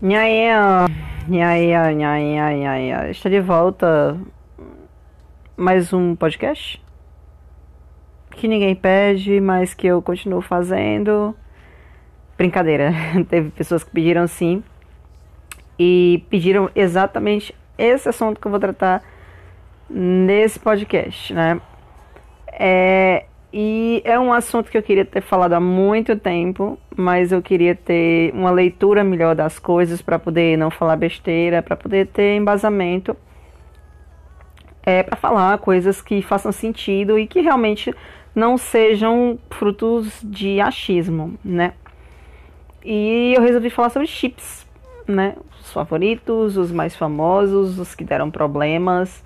Nhaia, nhaia, nhaia, nhaia. Está de volta mais um podcast que ninguém pede, mas que eu continuo fazendo. Brincadeira, teve pessoas que pediram sim e pediram exatamente esse assunto que eu vou tratar nesse podcast, né? É, e é um assunto que eu queria ter falado há muito tempo, mas eu queria ter uma leitura melhor das coisas para poder não falar besteira, para poder ter embasamento, é para falar coisas que façam sentido e que realmente não sejam frutos de achismo, né? E eu resolvi falar sobre chips, né? Os favoritos, os mais famosos, os que deram problemas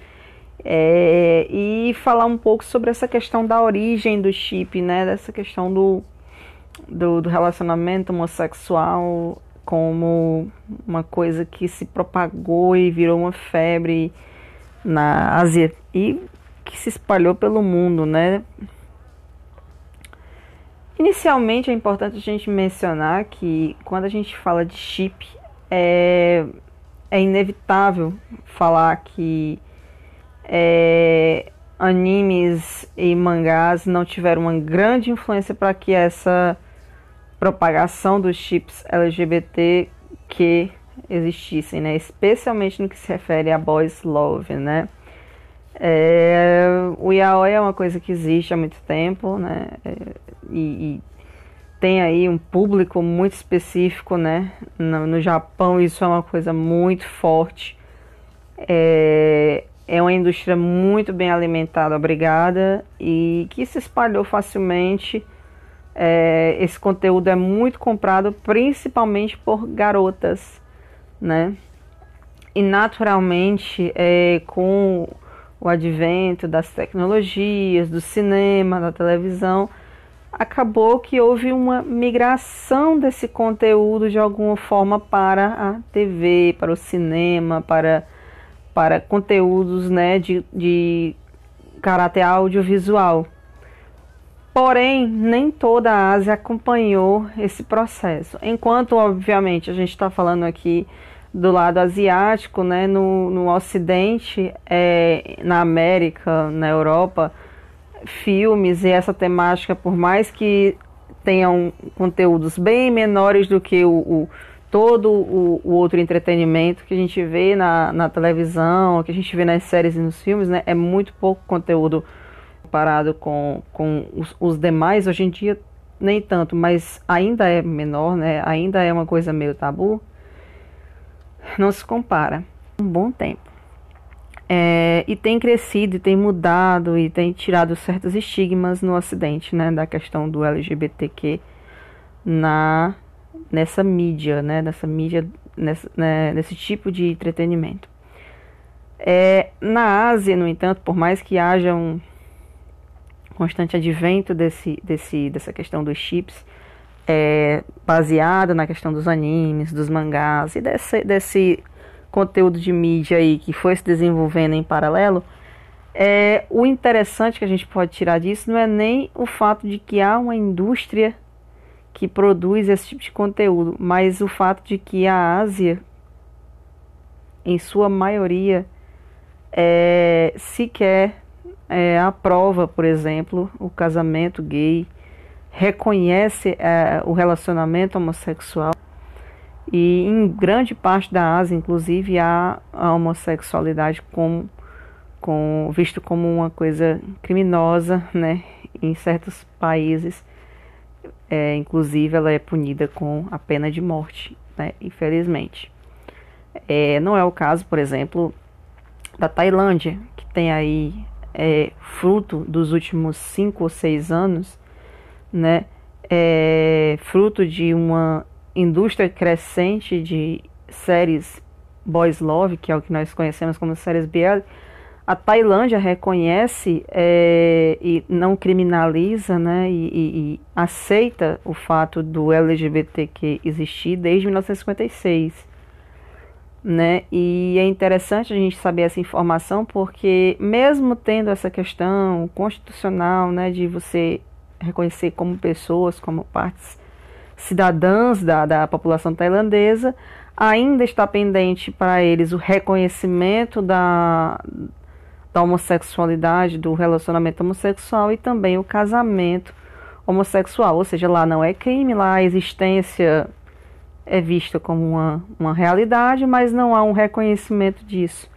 é, e falar um pouco sobre essa questão da origem do chip, né? Dessa questão do, do, do relacionamento homossexual como uma coisa que se propagou e virou uma febre na Ásia e que se espalhou pelo mundo, né? Inicialmente é importante a gente mencionar que quando a gente fala de chip, é, é inevitável falar que é, animes e mangás não tiveram uma grande influência para que essa propagação dos chips LGBT que existissem, né? Especialmente no que se refere a boys love, né? É, o yaoi é uma coisa que existe há muito tempo, né? É, e, e, tem aí um público muito específico, né? No, no Japão isso é uma coisa muito forte. É, é uma indústria muito bem alimentada, obrigada, e que se espalhou facilmente. É, esse conteúdo é muito comprado principalmente por garotas, né? E naturalmente, é, com o advento das tecnologias, do cinema, da televisão, acabou que houve uma migração desse conteúdo de alguma forma para a TV, para o cinema, para para conteúdos né, de, de caráter audiovisual. Porém, nem toda a Ásia acompanhou esse processo. Enquanto, obviamente, a gente está falando aqui do lado asiático, né, no, no Ocidente, é, na América, na Europa, filmes e essa temática, por mais que tenham conteúdos bem menores do que o, o todo o, o, outro entretenimento que a gente vê na, na televisão, que a gente vê nas séries e nos filmes, né, é muito pouco conteúdo comparado com, com os, os, demais. Hoje em dia, nem tanto, mas ainda é menor, né, ainda é uma coisa meio tabu. Não se compara. Um bom tempo. É, e tem crescido, e tem mudado, e tem tirado certos estigmas no Ocidente, né, da questão do LGBTQ na nessa mídia, né, nessa mídia, nessa, né, nesse tipo de entretenimento. É, na Ásia, no entanto, por mais que haja um constante advento desse, desse, dessa questão dos chips, é, baseada na questão dos animes, dos mangás e desse, desse conteúdo de mídia aí que foi se desenvolvendo em paralelo, é, o interessante que a gente pode tirar disso não é nem o fato de que há uma indústria que produz esse tipo de conteúdo, mas o fato de que a Ásia, em sua maioria, é, sequer é, aprova, por exemplo, o casamento gay, reconhece é, o relacionamento homossexual. E em grande parte da Ásia, inclusive, há a homossexualidade como, com, visto como uma coisa criminosa, né, em certos países é, inclusive, ela é punida com a pena de morte, né, infelizmente. É, não é o caso, por exemplo, da Tailândia, que tem aí é, fruto dos últimos cinco ou seis anos, né, é, fruto de uma indústria crescente de séries boys love, que é o que nós conhecemos como séries BL, a Tailândia reconhece é, e não criminaliza né, e, e, e, aceita o fato do LGBTQ existir desde 1956. Né? E é interessante a gente saber essa informação porque, mesmo tendo essa questão constitucional né, de você reconhecer como pessoas, como partes cidadãs da, da população tailandesa, ainda está pendente para eles o reconhecimento da, da homossexualidade, do relacionamento homossexual e também o casamento homossexual. Ou seja, lá não é crime, lá a existência é vista como uma, uma realidade, mas não há um reconhecimento disso.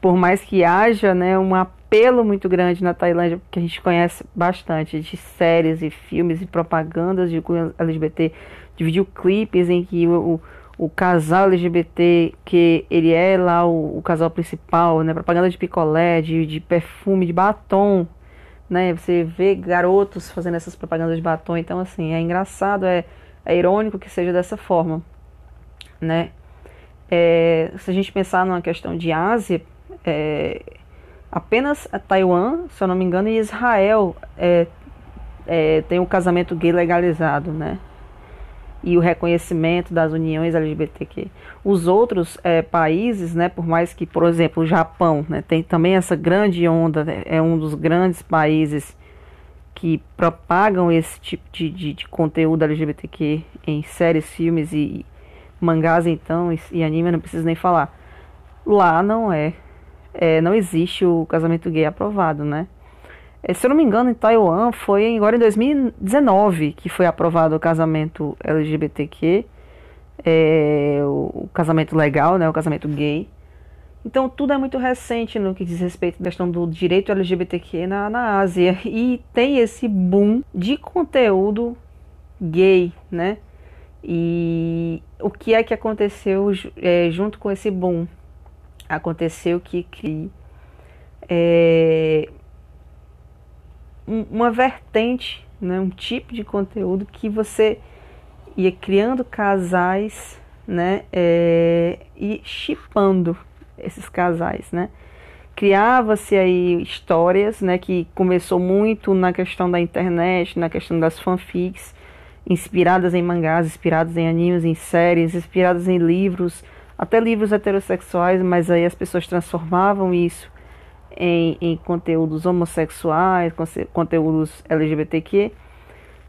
Por mais que haja né, um apelo muito grande na Tailândia, que a gente conhece bastante, de séries e filmes e propagandas de LGBT, de videoclipes em que o, o casal LGBT, que ele é lá o, o, casal principal, né? Propaganda de picolé, de, de perfume, de batom, né? Você vê garotos fazendo essas propagandas de batom, então assim, é engraçado, é, é irônico que seja dessa forma, né? É, se a gente pensar numa questão de Ásia, é, apenas Taiwan, se eu não me engano, e Israel é, é, tem o casamento gay legalizado, né? E o reconhecimento das uniões LGBTQ. Os outros é, países, né, por mais que, por exemplo, o Japão né, tem também essa grande onda, né, é um dos grandes países que propagam esse tipo de, de, de conteúdo LGBTQ em séries, filmes e, mangás, então, e, e anime, não preciso nem falar. Lá não é, é, não existe o casamento gay aprovado, né? É, se eu não me engano, em Taiwan foi agora em 2019 que foi aprovado o casamento LGBTQ, é, o, casamento legal, né, o casamento gay. Então tudo é muito recente no que diz respeito à questão do direito LGBTQ na, na Ásia. E tem esse boom de conteúdo gay, né? E o que é que aconteceu é, junto com esse boom? Aconteceu que, que é, uma vertente, né, um tipo de conteúdo que você ia criando casais, né, é, e chipando esses casais, né. Criava-se aí histórias, né, que começou muito na questão da internet, na questão das fanfics, inspiradas em mangás, inspiradas em animes, em séries, inspiradas em livros, até livros heterossexuais, mas aí as pessoas transformavam isso em, em conteúdos homossexuais, conteúdos LGBTQ,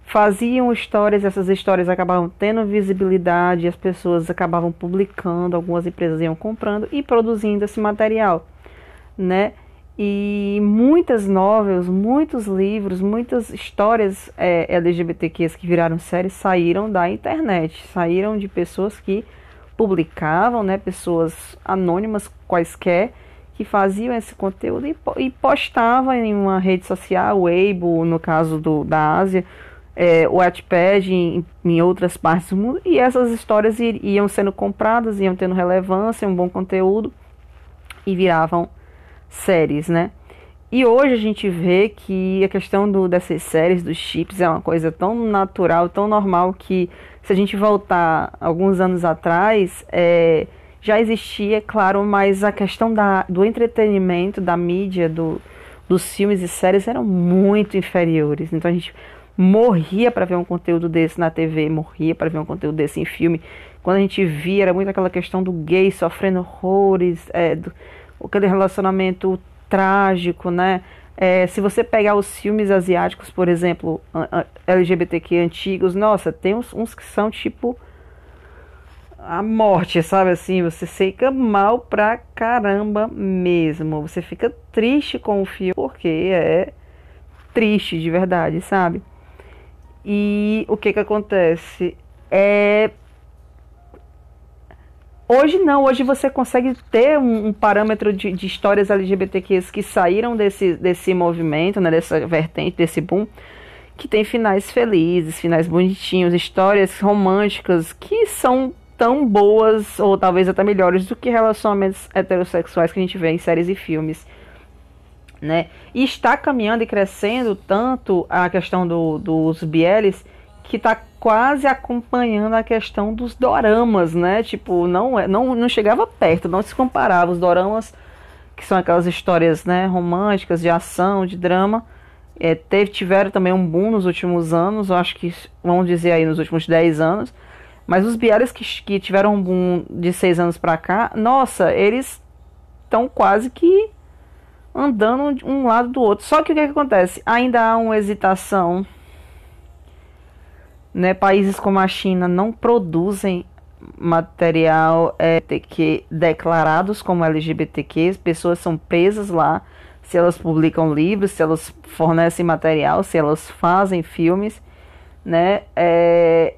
faziam histórias, essas histórias acabavam tendo visibilidade, as pessoas acabavam publicando, algumas empresas iam comprando e produzindo esse material, né? E muitas novelas, muitos livros, muitas histórias é, LGBTQs que viraram séries saíram da internet, saíram de pessoas que publicavam, né? Pessoas anônimas quaisquer, que faziam esse conteúdo e, e postavam em uma rede social, Weibo, no caso do, da Ásia, é, o Wattpad em, em, outras partes do mundo, e essas histórias iam sendo compradas, iam tendo relevância, um bom conteúdo, e viravam séries, né? E hoje a gente vê que a questão do, dessas séries, dos chips, é uma coisa tão natural, tão normal, que se a gente voltar alguns anos atrás, é, já existia, claro, mas a questão da, do entretenimento, da mídia, do, dos filmes e séries eram muito inferiores. Então a gente morria para ver um conteúdo desse na TV, morria para ver um conteúdo desse em filme. Quando a gente via, era muito aquela questão do gay sofrendo horrores, é, do, aquele relacionamento trágico, né? É, se você pegar os filmes asiáticos, por exemplo, LGBTQ antigos, nossa, tem uns, uns que são tipo a morte, sabe assim? Você fica mal pra caramba mesmo. Você fica triste com o filme porque é triste de verdade, sabe? E o que que acontece? É Hoje não, hoje você consegue ter um, um parâmetro de, de, histórias LGBTQs que saíram desse, desse movimento, né, dessa vertente, desse boom, que tem finais felizes, finais bonitinhos, histórias românticas que são tão boas, ou talvez até melhores, do que relacionamentos heterossexuais que a gente vê em séries e filmes. Né? E está caminhando e crescendo tanto a questão do, dos bieles que está quase acompanhando a questão dos doramas, né? Tipo, não, é, não, não chegava perto, não se comparava. Os doramas, que são aquelas histórias né, românticas, de ação, de drama, é, teve, tiveram também um boom nos últimos anos, acho que, vamos dizer aí, nos últimos 10 anos. Mas os Biares que, que tiveram um boom de seis anos para cá, nossa, eles estão quase que andando um lado do outro. Só que o que, que acontece? Ainda há uma hesitação Né? Países como a China não produzem material LGBTQ declarados como LGBTQ, pessoas são presas lá se elas publicam livros, se elas fornecem material, se elas fazem filmes, né? É,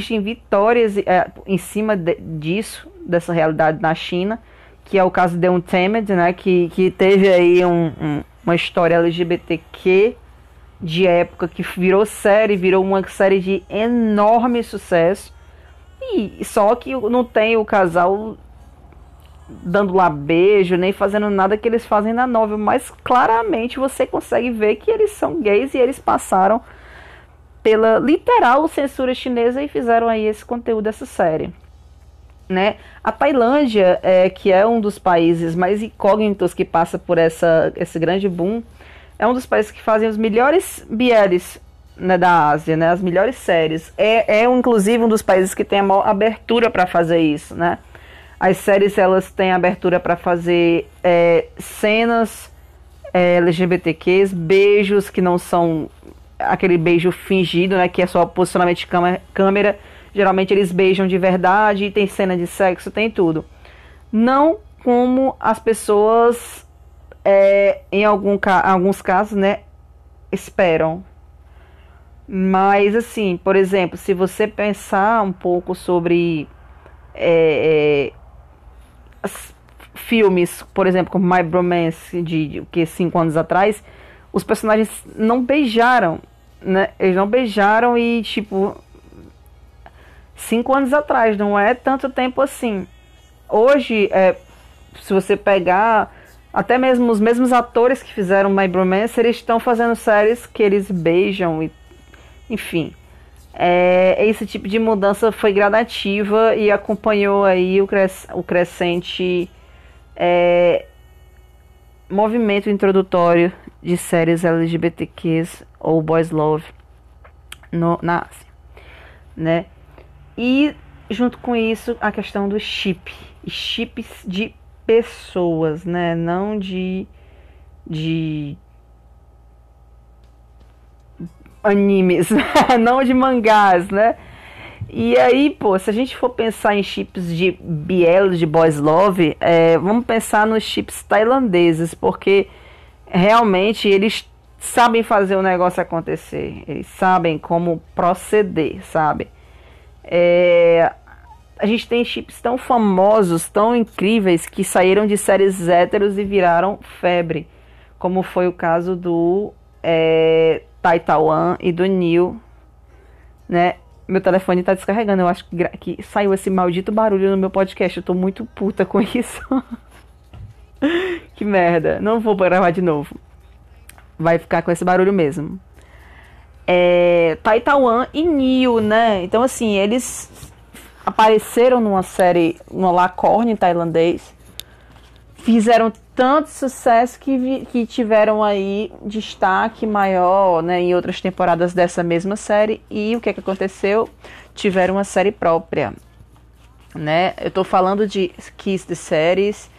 existem vitórias é, em cima de, disso, dessa realidade na China, que é o caso de Untamed, né? Que, que teve aí um, um, uma história LGBTQ de época que virou série, virou uma série de enorme sucesso. E só que não tem o casal dando lá beijo, nem fazendo nada que eles fazem na novela, mas claramente você consegue ver que eles são gays e eles passaram pela literal censura chinesa e fizeram aí esse conteúdo dessa série. Né? A Tailândia, é, que é um dos países mais incógnitos que passa por essa, esse grande boom, é um dos países que fazem os melhores bieles né, da Ásia, né, as melhores séries. É, é inclusive um dos países que tem a maior abertura para fazer isso, né? As séries elas têm abertura para fazer é, cenas é, LGBTQs, beijos que não são aquele beijo fingido, né? Que é só posicionamento de câmera. Geralmente eles beijam de verdade, tem cena de sexo, tem tudo. Não como as pessoas, é, em algum, alguns casos, né, esperam. Mas, assim, por exemplo, se você pensar um pouco sobre é, é, filmes, por exemplo, como My Bromance, de, de que cinco anos atrás, os personagens não beijaram, né? Eles não beijaram e, tipo, cinco anos atrás, não é tanto tempo assim. Hoje, é, se você pegar até mesmo os mesmos atores que fizeram My Bromance, eles estão fazendo séries que eles beijam e enfim. É, esse tipo de mudança foi gradativa e acompanhou aí o, o crescente é, movimento introdutório de séries LGBTQs ou boys love no, na Ásia, né? E junto com isso a questão do chip, chips de pessoas, né? Não de de animes, não de mangás, né? E aí, pô, se a gente for pensar em chips de BL, de Boys Love, é, vamos pensar nos chips tailandeses, porque realmente eles sabem fazer o negócio acontecer, eles sabem como proceder, sabe? É, a gente tem chips tão famosos, tão incríveis, que saíram de séries héteros e viraram febre, como foi o caso do é, Taitawan e do Neil, né? Meu telefone tá descarregando. Eu acho que, que saiu esse maldito barulho no meu podcast. Eu tô muito puta com isso. que merda. Não vou gravar de novo. Vai ficar com esse barulho mesmo. É, Taitawan e Neil, né? Então, assim, eles apareceram numa série, no Lacorne tailandês. Fizeram tanto sucesso que, vi, que tiveram aí destaque maior né, em outras temporadas dessa mesma série. E o que, é que aconteceu? Tiveram uma série própria. Né? Eu estou falando de Kiss the Series,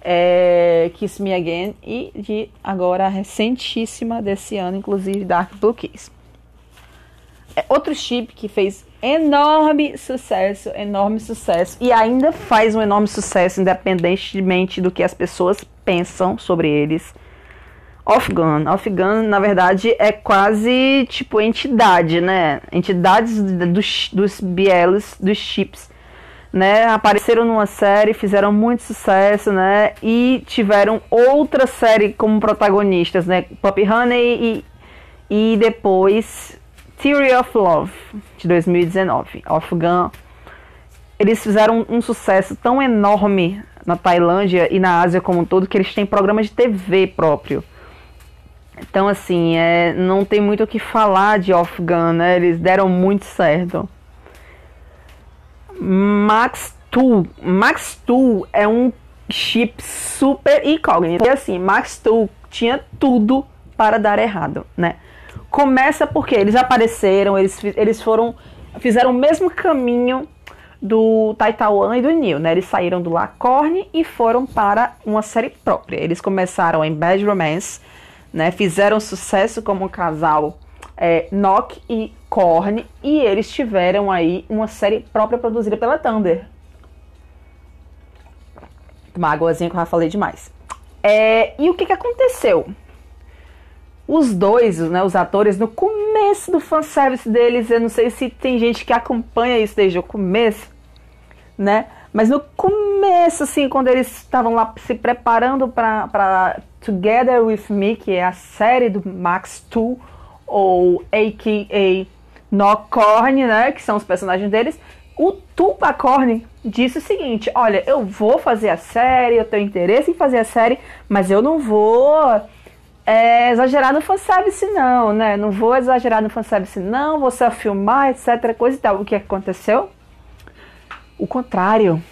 é, Kiss Me Again e de agora a recentíssima desse ano, inclusive Dark Blue Kiss. É outro chip que fez enorme sucesso, enorme sucesso e ainda faz um enorme sucesso independentemente do que as pessoas pensam sobre eles. Off-Gun. Off-Gun, na verdade, é quase tipo entidade, né? Entidades dos, dos BLs, dos chips, né? Apareceram numa série, fizeram muito sucesso, né? E tiveram outra série como protagonistas, né? Pop Honey e, e depois Theory of Love, de 2019. Off-Gun. Eles fizeram um, sucesso tão enorme na Tailândia e na Ásia como um todo que eles têm programa de TV próprio. Então, assim, é, não tem muito o que falar de Off-Gun, né? Eles deram muito certo. Max Tool. Max Tool é um chip super incógnito. E assim, Max Tool tinha tudo para dar errado, né? Começa porque eles apareceram, eles, eles foram. fizeram o mesmo caminho do Taitawan e do Neil, né? Eles saíram do Lacorne e foram para uma série própria. Eles começaram em Bad Romance, né? Fizeram sucesso como um casal é, Nock e Korn e eles tiveram aí uma série própria produzida pela Thunder. Uma águazinha que eu já falei demais. É, e o que, que aconteceu? Os dois, né, os atores, no começo do fanservice deles, eu não sei se tem gente que acompanha isso desde o começo, né? Mas no começo, assim, quando eles estavam lá se preparando para Together With Me, que é a série do Max 2, ou a.k.a. Nocorn, né, que são os personagens deles, o Tupacorn disse o seguinte: Olha, eu vou fazer a série, eu tenho interesse em fazer a série, mas eu não vou é, exagerar no fanservice, não, né? Não vou exagerar no fanservice, não, vou só filmar, etc, coisa e tal. O que aconteceu? O contrário.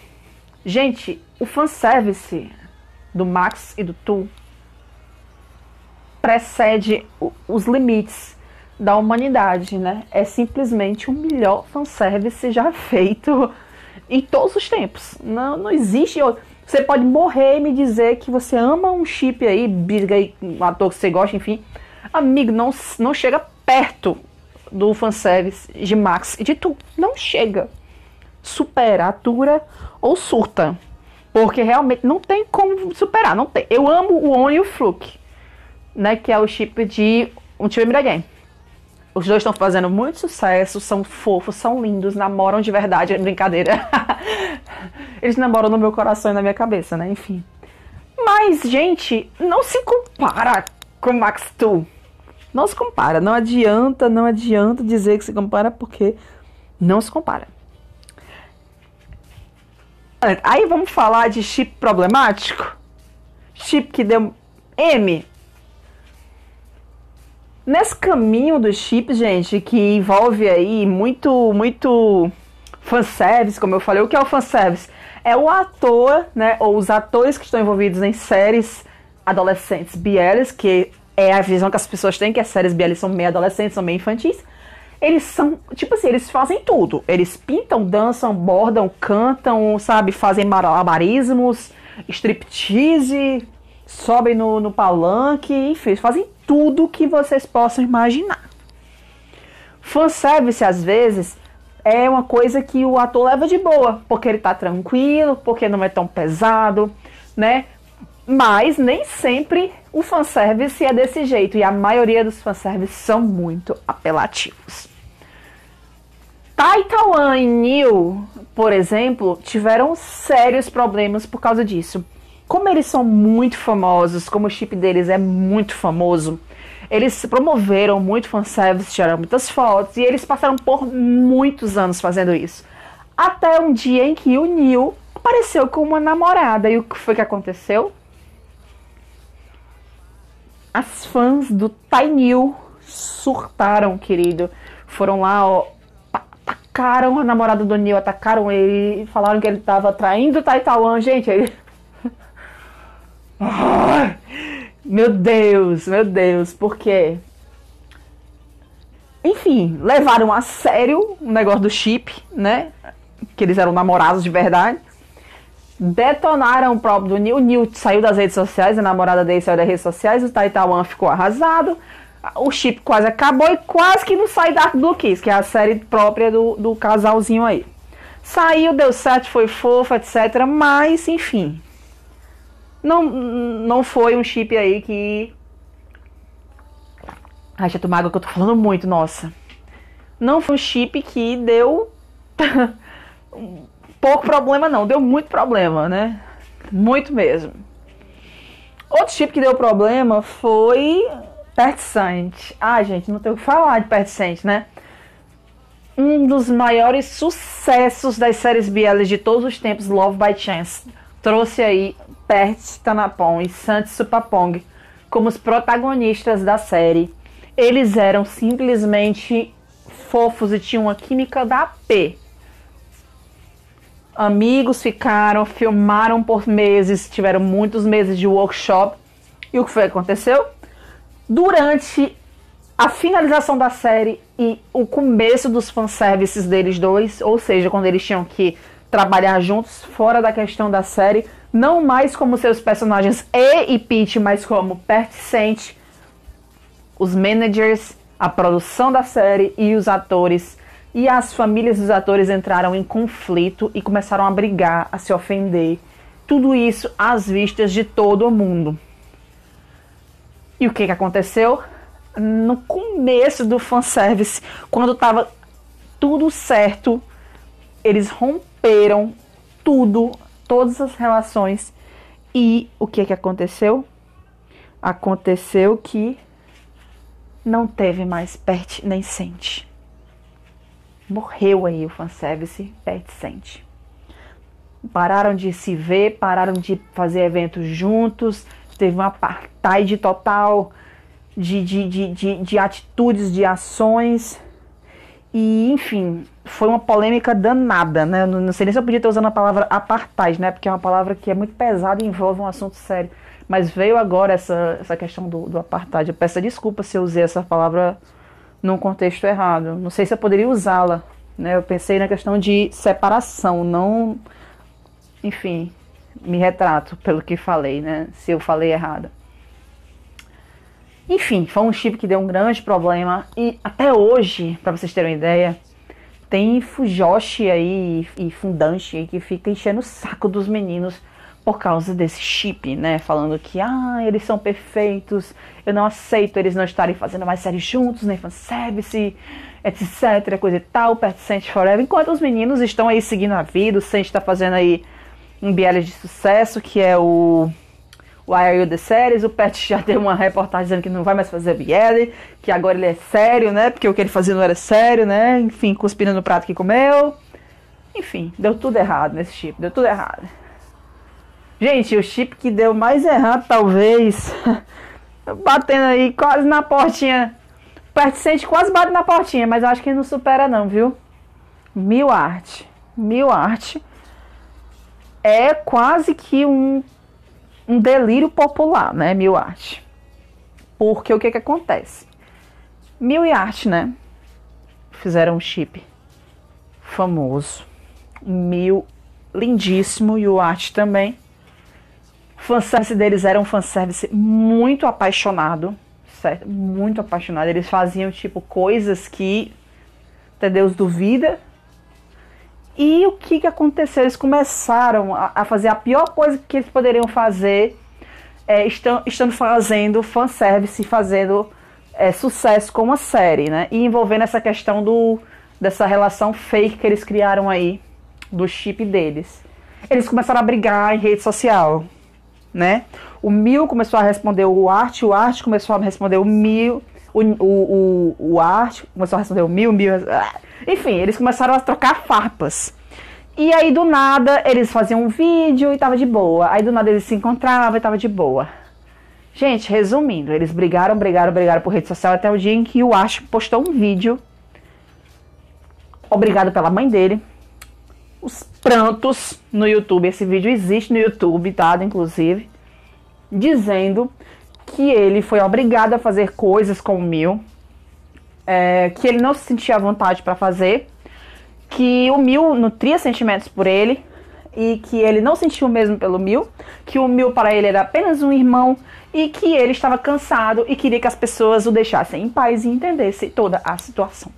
Gente, o fanservice do Max e do Tu precede os limites da humanidade, né? É simplesmente o melhor fanservice já feito em todos os tempos. Não, não existe outro. Você pode morrer e me dizer que você ama um chip aí, um ator que você gosta, enfim. Amigo, não, não chega perto do fanservice de Max e de Tu. Não chega supera, atura ou surta. Porque realmente não tem como superar, não tem. Eu amo o On e o Fluke, né, que é o chip de um time Game. Os dois estão fazendo muito sucesso, são fofos, são lindos, namoram de verdade, é brincadeira. Eles namoram no meu coração e na minha cabeça, né? Enfim. Mas, gente, não se compara com Max 2. Não se compara. Não adianta, não adianta dizer que se compara, porque não se compara. Aí vamos falar de chip problemático? Chip que deu M. Nesse caminho do chip, gente, que envolve aí muito, muito fanservice, como eu falei, o que é o fanservice? É o ator, né, ou os atores que estão envolvidos em séries adolescentes BLs, que é a visão que as pessoas têm, que as séries BLs são meio adolescentes, são meio infantis, eles são, tipo assim, eles fazem tudo. Eles pintam, dançam, bordam, cantam, sabe, fazem malabarismos, striptease, sobem no, no palanque, enfim, fazem tudo que vocês possam imaginar. Fanservice, às vezes, é uma coisa que o ator leva de boa, porque ele tá tranquilo, porque não é tão pesado, né? Mas nem sempre o fanservice é desse jeito, e a maioria dos fanservices são muito apelativos. E Neil, por exemplo, tiveram sérios problemas por causa disso. Como eles são muito famosos, como o chip deles é muito famoso, eles promoveram muito fanservice, tiraram muitas fotos e eles passaram por muitos anos fazendo isso. Até um dia em que o Neil apareceu com uma namorada. E o que foi que aconteceu? As fãs do Tainil surtaram, querido. Foram lá, ó, atacaram a namorada do Neil, atacaram ele, falaram que ele tava traindo o Taitawan, gente. Aí... meu Deus, meu Deus, por quê? Enfim, levaram a sério o negócio do chip, né? Que eles eram namorados de verdade detonaram o próprio do Neil. O Neil saiu das redes sociais, a namorada dele saiu das redes sociais, o Taitawan ficou arrasado. O chip quase acabou e quase que não sai Dark Blue Kiss, que é a série própria do, do casalzinho aí. Saiu, deu certo, foi fofo, etc. Mas, enfim. Não, não foi um chip aí que. Ai, já tomar água que eu tô falando muito, nossa. Não foi um chip que deu. pouco problema não, deu muito problema, né? Muito mesmo. Outro tipo que deu problema foi Pertsante. Ah, gente, não tenho o que falar de Pertsante, né? Um dos maiores sucessos das séries BL de todos os tempos, Love by Chance, trouxe aí Pert Tanapon e Santi Supapong como os protagonistas da série. Eles eram simplesmente fofos e tinham uma química da P amigos ficaram, filmaram por meses, tiveram muitos meses de workshop. E o que foi que aconteceu? Durante a finalização da série e o começo dos fanservices deles dois, ou seja, quando eles tinham que trabalhar juntos fora da questão da série, não mais como seus personagens E e Pete, mas como pertencente, os managers a produção da série e os atores e as famílias dos atores entraram em conflito e começaram a brigar, a se ofender. Tudo isso às vistas de todo mundo. E o que, que aconteceu? No começo do fanservice, quando estava tudo certo, eles romperam tudo, todas as relações. E o que, que aconteceu? Aconteceu que não teve mais Pet nem Sente. Morreu aí o fanservice Pet Sente. Pararam de se ver, pararam de fazer eventos juntos, teve um apartheid total de, de, de, de, de atitudes, de ações. E, enfim, foi uma polêmica danada, né? Não, sei nem se eu podia estar usando a palavra apartheid, né? Porque é uma palavra que é muito pesada e envolve um assunto sério. Mas veio agora essa, essa questão do, do apartheid. Eu peço desculpa se eu usei essa palavra num contexto errado. Não sei se eu poderia usá-la. Né? Eu pensei na questão de separação, não. Enfim, me retrato pelo que falei, né? Se eu falei errado. Enfim, foi um chip que deu um grande problema. E até hoje, para vocês terem uma ideia, tem Fujoshi aí e Fundanshi aí que fica enchendo o saco dos meninos por causa desse chip, né? Falando que, ah, eles são perfeitos, eu não aceito eles não estarem fazendo mais séries juntos, nem fanservice, etc, coisa e tal, Pet Saint Forever. Enquanto os meninos estão aí seguindo a vida, o Saint está fazendo aí um BL de sucesso, que é o Why Are You The Series, o Pet já deu uma reportagem dizendo que não vai mais fazer BL, que agora ele é sério, né? Porque o que ele fazia não era sério, né? Enfim, cuspindo no prato que comeu. Enfim, deu tudo errado nesse chip, deu tudo errado. Gente, o chip que deu mais errado, talvez. Batendo aí quase na portinha. Perticente quase bate na portinha, mas eu acho que não supera, não, viu? Mil arte. Mil arte. É quase que um, um delírio popular, né? Mil arte. Porque o que que acontece? Mil e arte, né? Fizeram um chip famoso. Mil lindíssimo e o arte também fanservice deles era um fanservice muito apaixonado, certo? Muito apaixonado. Eles faziam, tipo, coisas que até Deus duvida. E o que, que aconteceu? Eles começaram a, a fazer a pior coisa que eles poderiam fazer, é, estando fazendo fanservice, fazendo é, sucesso com uma série, né? E envolvendo essa questão do, dessa relação fake que eles criaram aí, do chip deles. Eles começaram a brigar em rede social né? O Mil começou a responder o Arte, o Arte começou a responder o Mil, o, o, o, o Arte começou a responder o Mil, o Mil. Ah, enfim, eles começaram a trocar farpas. E aí, do nada, eles faziam um vídeo e tava de boa. Aí, do nada, eles se encontravam e tava de boa. Gente, resumindo, eles brigaram, brigaram, brigaram por rede social até o dia em que o Arte postou um vídeo. Obrigado pela mãe dele, os prantos no YouTube. Esse vídeo existe no YouTube, tá? Inclusive, dizendo que ele foi obrigado a fazer coisas com o Mil, é, que ele não se sentia à vontade para fazer, que o Mil nutria sentimentos por ele e que ele não sentia o mesmo pelo Mil, que o Mil para ele era apenas um irmão e que ele estava cansado e queria que as pessoas o deixassem em paz e entendessem toda a situação.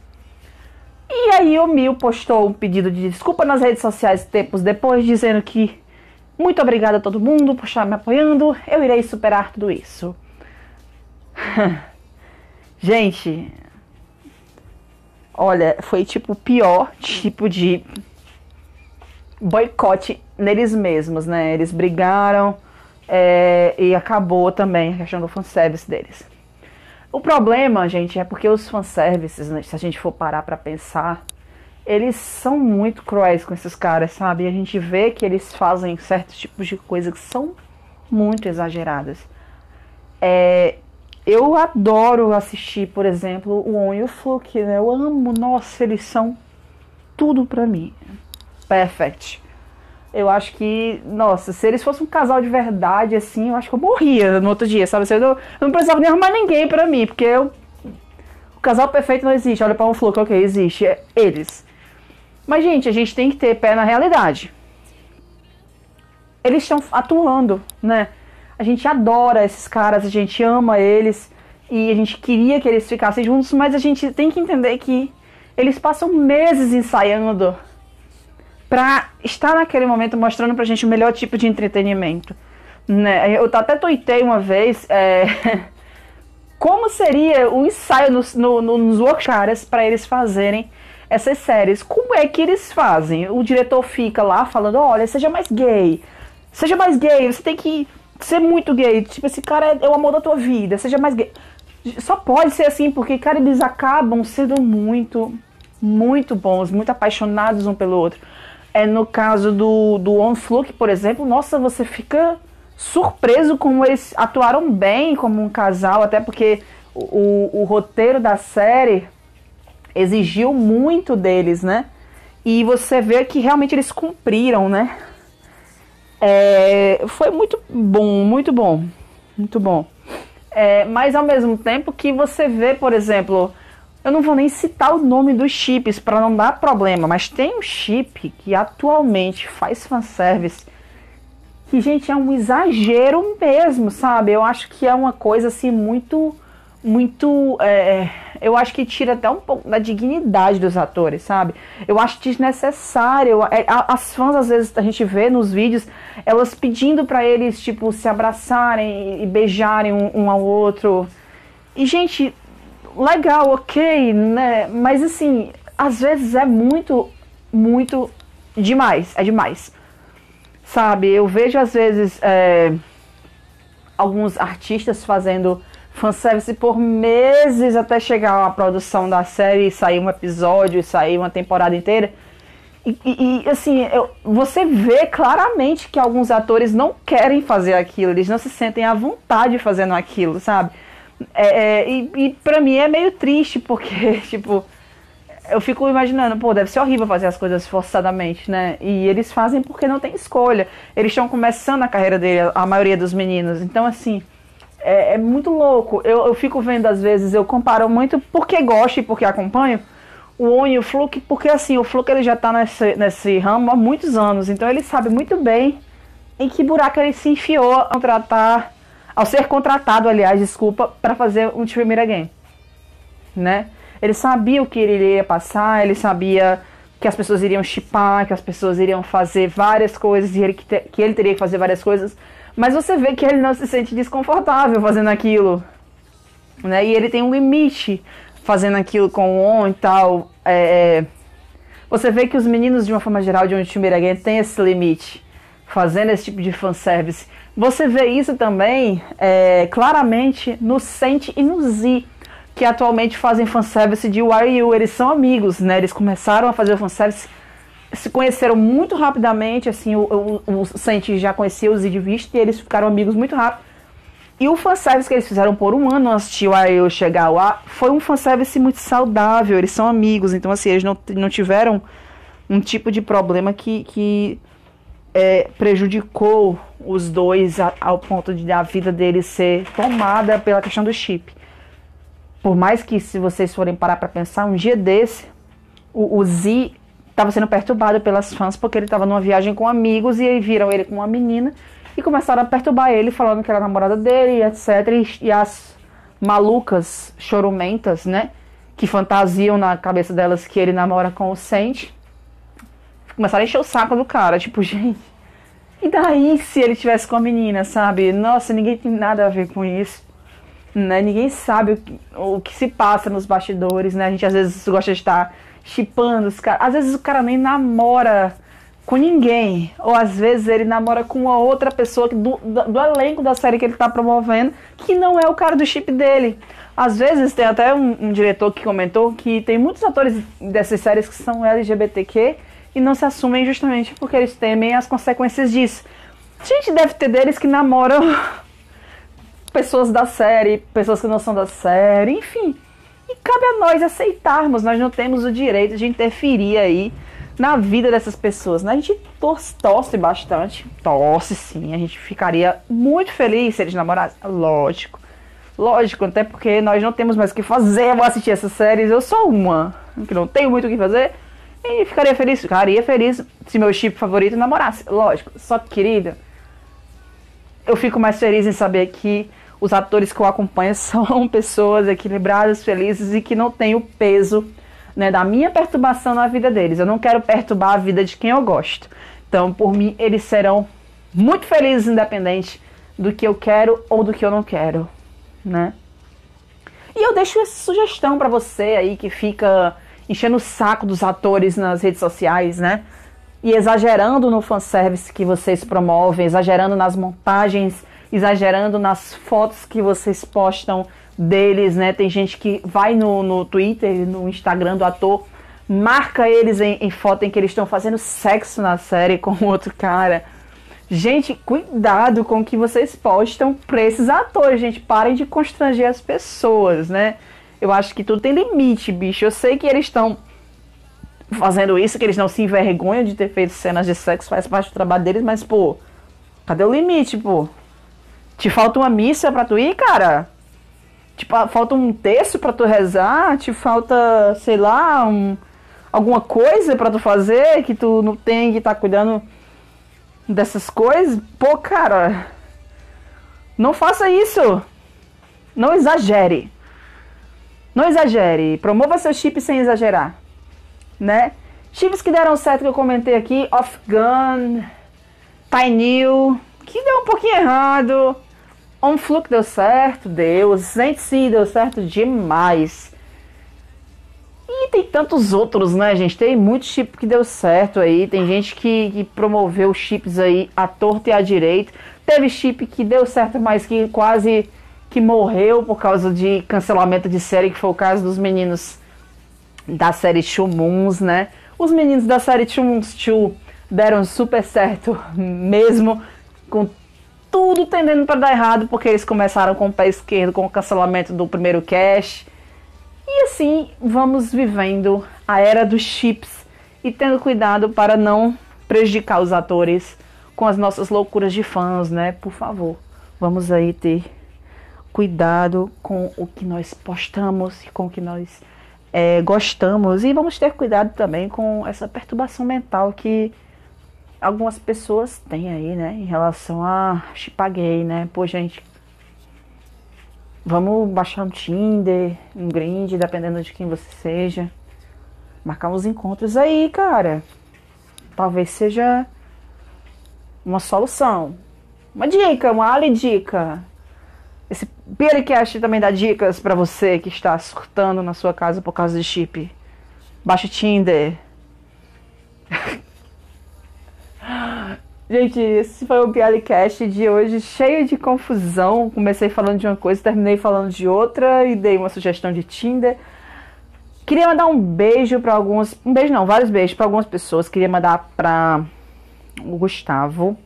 E aí o Mil postou um pedido de desculpa nas redes sociais tempos depois, dizendo que muito obrigada a todo mundo por estar me apoiando, eu irei superar tudo isso. Gente, olha, foi tipo o pior tipo de boicote neles mesmos, né? Eles brigaram é, e acabou também a questão do fanservice deles. O problema, gente, é porque os fanservices, né, se a gente for parar para pensar, eles são muito cruéis com esses caras, sabe? E a gente vê que eles fazem certos tipos de coisas que são muito exageradas. É, eu adoro assistir, por exemplo, o On e o Fluke, né? Eu amo, nossa, eles são tudo pra mim. Perfect eu acho que, nossa, se eles fossem um casal de verdade, assim, eu acho que eu morria no outro dia, sabe? Eu não, eu não precisava nem arrumar ninguém pra mim, porque eu, o casal perfeito não existe. Olha pra um fluxo, ok, existe, é eles. Mas, gente, a gente tem que ter pé na realidade. Eles estão atuando, né? A gente adora esses caras, a gente ama eles. e a gente queria que eles ficassem juntos, mas a gente tem que entender que eles passam meses ensaiando pra estar naquele momento mostrando pra gente o melhor tipo de entretenimento. Né? Eu até tuitei uma vez é, como seria o ensaio nos, no, nos workshops para eles fazerem essas séries. Como é que eles fazem? O diretor fica lá falando: olha, seja mais gay, seja mais gay, você tem que ser muito gay. Tipo, esse cara é, é o amor da tua vida, seja mais gay. Só pode ser assim, porque, cara, eles acabam sendo muito, muito bons, muito apaixonados um pelo outro. É no caso do, do On Fluke, por exemplo, nossa, você fica surpreso como eles atuaram bem como um casal, até porque o, o, o roteiro da série exigiu muito deles, né? E você vê que realmente eles cumpriram, né? É, foi muito bom, muito bom, muito bom. É, mas ao mesmo tempo que você vê, por exemplo, eu não vou nem citar o nome dos chips para não dar problema, mas tem um chip que atualmente faz fanservice que, gente, é um exagero mesmo, sabe? Eu acho que é uma coisa assim muito. Muito. É, eu acho que tira até um pouco da dignidade dos atores, sabe? Eu acho desnecessário. É, as fãs, às vezes, a gente vê nos vídeos, elas pedindo para eles, tipo, se abraçarem e beijarem um, um ao outro. E, gente, legal, ok, né? Mas assim, às vezes é muito, muito demais. É demais. Sabe, eu vejo às vezes é, alguns artistas fazendo fanservice por meses até chegar a produção da série e sair um episódio e sair uma temporada inteira. E, e, e assim, eu, você vê claramente que alguns atores não querem fazer aquilo, eles não se sentem à vontade fazendo aquilo, sabe? É, é, e, e pra mim é meio triste, porque, tipo, eu fico imaginando, pô, deve ser horrível fazer as coisas forçadamente, né? E eles fazem porque não tem escolha. Eles estão começando a carreira dele, a maioria dos meninos. Então, assim, é, é muito louco. Eu, eu fico vendo, às vezes, eu comparo muito porque gosto e porque acompanho o On e o Fluke, porque, assim, o Fluke ele já tá nesse, nesse ramo há muitos anos. Então, ele sabe muito bem em que buraco ele se enfiou ao tratar, ao ser contratado, aliás, desculpa, para fazer um Primeira Game, né? Ele sabia o que ele iria passar, ele sabia que as pessoas iriam chipar, que as pessoas iriam fazer várias coisas, e ele, que, te, que ele teria que fazer várias coisas. Mas você vê que ele não se sente desconfortável fazendo aquilo. Né? E ele tem um limite fazendo aquilo com o on e tal. É, é você vê que os meninos, de uma forma geral, de um time Again, tem esse limite, fazendo esse tipo de fanservice. Você vê isso também é, claramente no Sente e no Z que atualmente fazem fanservice de Why You. Eles são amigos, né? Eles começaram a fazer o fanservice, se conheceram muito rapidamente, assim, o, o, o Saint já conhecia os de vista e eles ficaram amigos muito rápido. E o fanservice que eles fizeram por um ano de Why You chegar lá foi um fanservice muito saudável, eles são amigos, então assim, eles não, não tiveram um tipo de problema que, que é, prejudicou os dois a, ao ponto de a vida deles ser tomada pela questão do chip. Por mais que, se vocês forem parar para pensar, um dia desse, o, o Z estava sendo perturbado pelas fãs porque ele estava numa viagem com amigos e aí viram ele com uma menina e começaram a perturbar ele, falando que era a namorada dele, etc. E, e as malucas chorumentas, né? Que fantasiam na cabeça delas que ele namora com o Sente. Começaram a encher o saco do cara, tipo, gente. E daí se ele tivesse com a menina, sabe? Nossa, ninguém tem nada a ver com isso né? Ninguém sabe o que, o que se passa nos bastidores, né? A gente às vezes gosta de estar chipando os caras. Às vezes o cara nem namora com ninguém. Ou às vezes ele namora com uma outra pessoa do, do, do elenco da série que ele está promovendo, que não é o cara do chip dele. Às vezes tem até um, um, diretor que comentou que tem muitos atores dessas séries que são LGBTQ e não se assumem justamente porque eles temem as consequências disso. A gente deve ter deles que namoram pessoas da série, pessoas que não são da série, enfim. E cabe a nós aceitarmos, nós não temos o direito de interferir aí na vida dessas pessoas. Né? A gente torce, bastante, torce sim, a gente ficaria muito feliz se eles namorassem, lógico. Lógico, até porque nós não temos mais o que fazer, vou assistir essas séries, eu sou uma, que não tenho muito o que fazer. E ficaria feliz, ficaria feliz se meu chip favorito namorasse, lógico. Só que, querida, eu fico mais feliz em saber que Os atores que eu acompanho são pessoas equilibradas, felizes e que não têm o peso né, da minha perturbação na vida deles. Eu não quero perturbar a vida de quem eu gosto. Então, por mim, eles serão muito felizes, independente do que eu quero ou do que eu não quero, né? E eu deixo essa sugestão para você aí que fica enchendo o saco dos atores nas redes sociais, né? E exagerando no fanservice que vocês promovem, exagerando nas montagens, exagerando nas fotos que vocês postam deles, né? Tem gente que vai no, no Twitter, no Instagram do ator, marca eles em, em foto em que eles estão fazendo sexo na série com outro cara. Gente, cuidado com o que vocês postam pra esses atores, gente. Parem de constranger as pessoas, né? Eu acho que tudo tem limite, bicho. Eu sei que eles estão fazendo isso, que eles não se envergonham de ter feito cenas de sexo, faz parte do trabalho deles, mas, pô, cadê o limite, pô? Te falta uma missa pra tu ir, cara? Tipo, falta um texto para tu rezar, te falta, sei lá, um, alguma coisa para tu fazer que tu não tem que tá cuidando dessas coisas. Pô, cara, não faça isso. Não exagere. Não exagere. Promova seu chip sem exagerar, né? Chips que deram certo que eu comentei aqui, Off Gun, Pineal, que deu um pouquinho errado. On Fluke deu certo, deu. Sense deu certo demais. E tem tantos outros, né, gente? Tem muito chip que deu certo aí. Tem gente que, que promoveu chips aí à torta e à direita. Teve chip que deu certo, mas que quase que morreu por causa de cancelamento de série, que foi o caso dos meninos da série Chumuns, né? Os meninos da série Chumuns 2 deram super certo mesmo, com tudo tendendo para dar errado, porque eles começaram com o pé esquerdo com o cancelamento do primeiro cash. E assim vamos vivendo a era dos chips e tendo cuidado para não prejudicar os atores com as nossas loucuras de fãs, né? Por favor, vamos aí ter cuidado com o que nós postamos e com o que nós é, gostamos e vamos ter cuidado também com essa perturbação mental que algumas pessoas têm aí, né, em relação a chipar gay, né? Pô, gente, vamos baixar um Tinder, um Grind, dependendo de quem você seja. Marcar uns encontros aí, cara. Talvez seja uma solução. Uma dica, uma ali dica. Esse Beercast também dá dicas para você que está surtando na sua casa por causa de chip. Baixa o Tinder. Gente, esse foi o Pialicast de hoje, cheio de confusão. Comecei falando de uma coisa, terminei falando de outra e dei uma sugestão de Tinder. Queria mandar um beijo para alguns, um beijo não, vários beijos para algumas pessoas. Queria mandar para o Gustavo,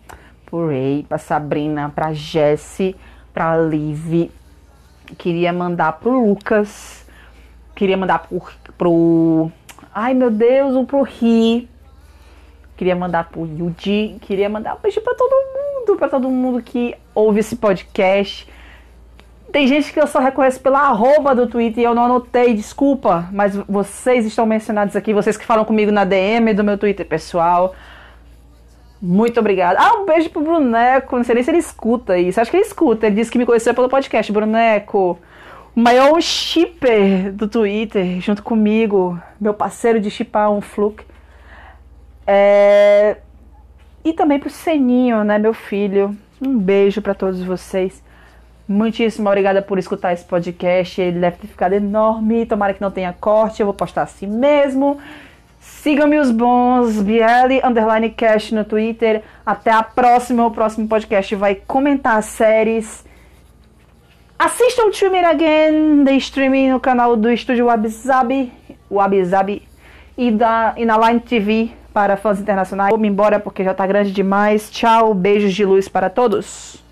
pro Ray, para Sabrina, para Jesse, para Liv. Queria mandar pro Lucas. Queria mandar pro, pro Ai, meu Deus, o pro Ri Queria mandar pro Yudi, queria mandar um beijo pra todo mundo, pra todo mundo que ouve esse podcast. Tem gente que eu só reconheço pela arroba do Twitter e eu não anotei, desculpa, mas vocês estão mencionados aqui, vocês que falam comigo na DM do meu Twitter pessoal. Muito obrigada. Ah, um beijo pro Bruneco. Não sei nem se ele escuta isso. Acho que ele escuta. Ele disse que me conheceu pelo podcast. Bruneco, o maior shipper do Twitter, junto comigo. Meu parceiro de chipar um fluke. É... E também pro Seninho, né, meu filho. Um beijo para todos vocês. Muitíssimo obrigada por escutar esse podcast. Ele deve ter ficado enorme. Tomara que não tenha corte. Eu vou postar assim mesmo. Sigam-me os bons. Bieli Underline Cash no Twitter. Até a próxima. O próximo podcast vai comentar séries. Assistam To Me Again, The Streaming no canal do estúdio Wabizabi. Wabizabi. E, da, e na Line TV para fãs internacionais. Vou me embora porque já tá grande demais. Tchau, beijos de luz para todos.